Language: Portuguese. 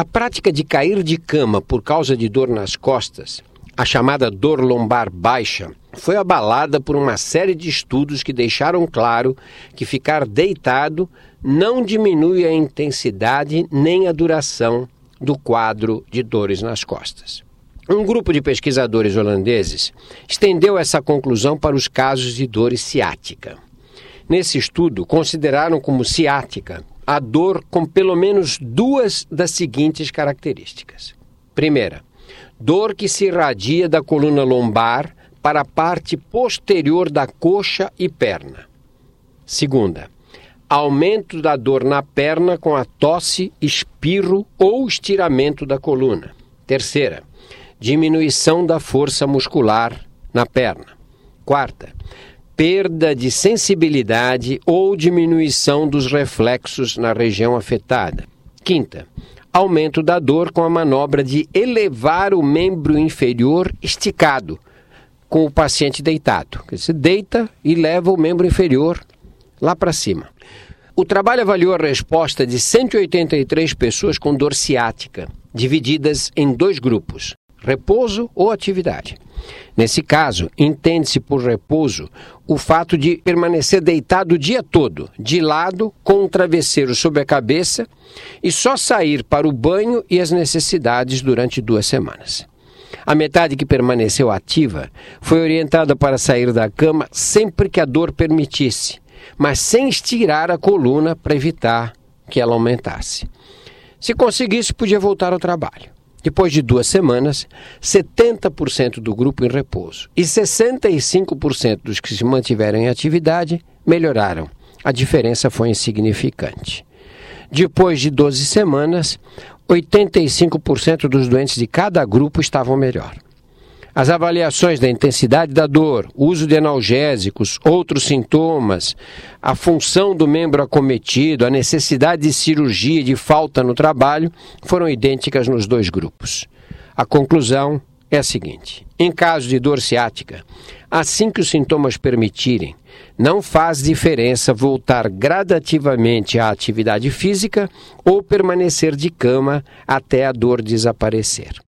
A prática de cair de cama por causa de dor nas costas, a chamada dor lombar baixa, foi abalada por uma série de estudos que deixaram claro que ficar deitado não diminui a intensidade nem a duração do quadro de dores nas costas. Um grupo de pesquisadores holandeses estendeu essa conclusão para os casos de dor ciática. Nesse estudo, consideraram como ciática a dor com pelo menos duas das seguintes características. Primeira, dor que se irradia da coluna lombar para a parte posterior da coxa e perna. Segunda, aumento da dor na perna com a tosse, espirro ou estiramento da coluna. Terceira, diminuição da força muscular na perna. Quarta, perda de sensibilidade ou diminuição dos reflexos na região afetada. Quinta, aumento da dor com a manobra de elevar o membro inferior esticado, com o paciente deitado. Você deita e leva o membro inferior lá para cima. O trabalho avaliou a resposta de 183 pessoas com dor ciática, divididas em dois grupos repouso ou atividade. Nesse caso, entende-se por repouso o fato de permanecer deitado o dia todo, de lado, com um travesseiro sobre a cabeça e só sair para o banho e as necessidades durante duas semanas. A metade que permaneceu ativa foi orientada para sair da cama sempre que a dor permitisse, mas sem estirar a coluna para evitar que ela aumentasse. Se conseguisse, podia voltar ao trabalho. Depois de duas semanas, 70% do grupo em repouso e 65% dos que se mantiveram em atividade melhoraram. A diferença foi insignificante. Depois de 12 semanas, 85% dos doentes de cada grupo estavam melhor. As avaliações da intensidade da dor, uso de analgésicos, outros sintomas, a função do membro acometido, a necessidade de cirurgia de falta no trabalho foram idênticas nos dois grupos. A conclusão é a seguinte: em caso de dor ciática, assim que os sintomas permitirem, não faz diferença voltar gradativamente à atividade física ou permanecer de cama até a dor desaparecer.